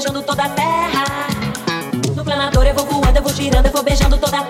beijando toda a terra. No planador eu vou voando, eu vou girando, eu vou beijando toda a terra.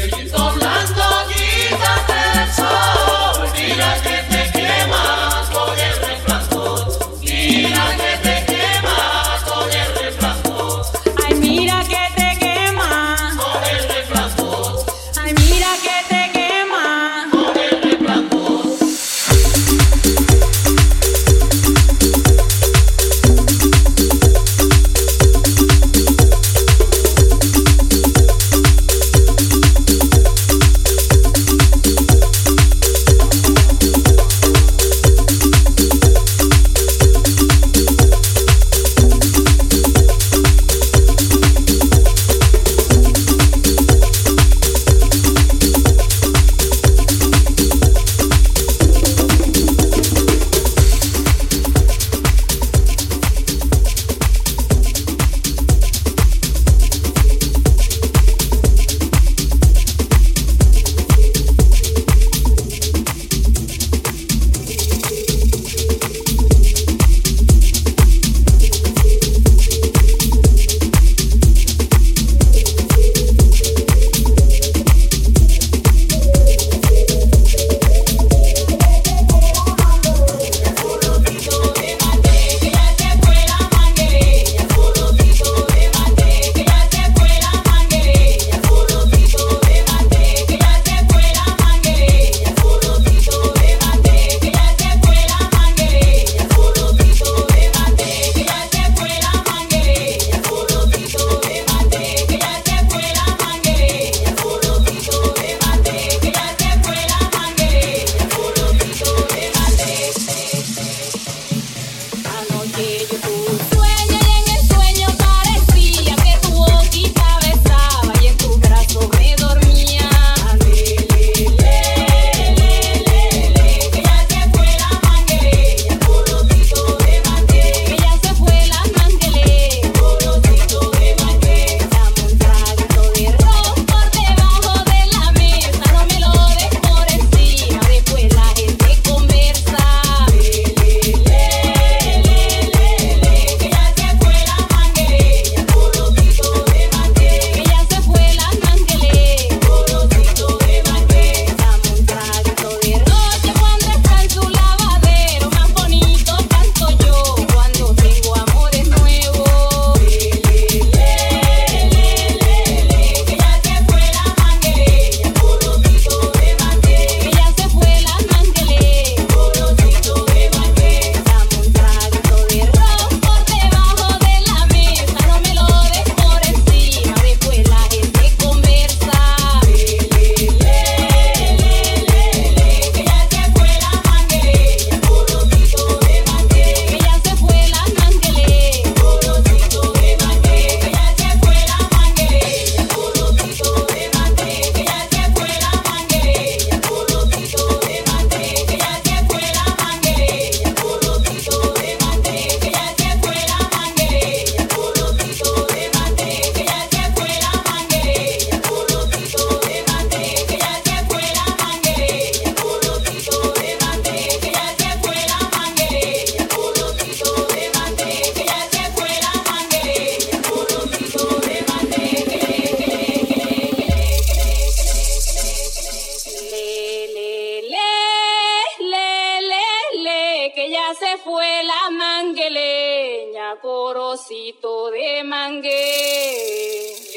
Hey, mangueleña, corocito de mangue.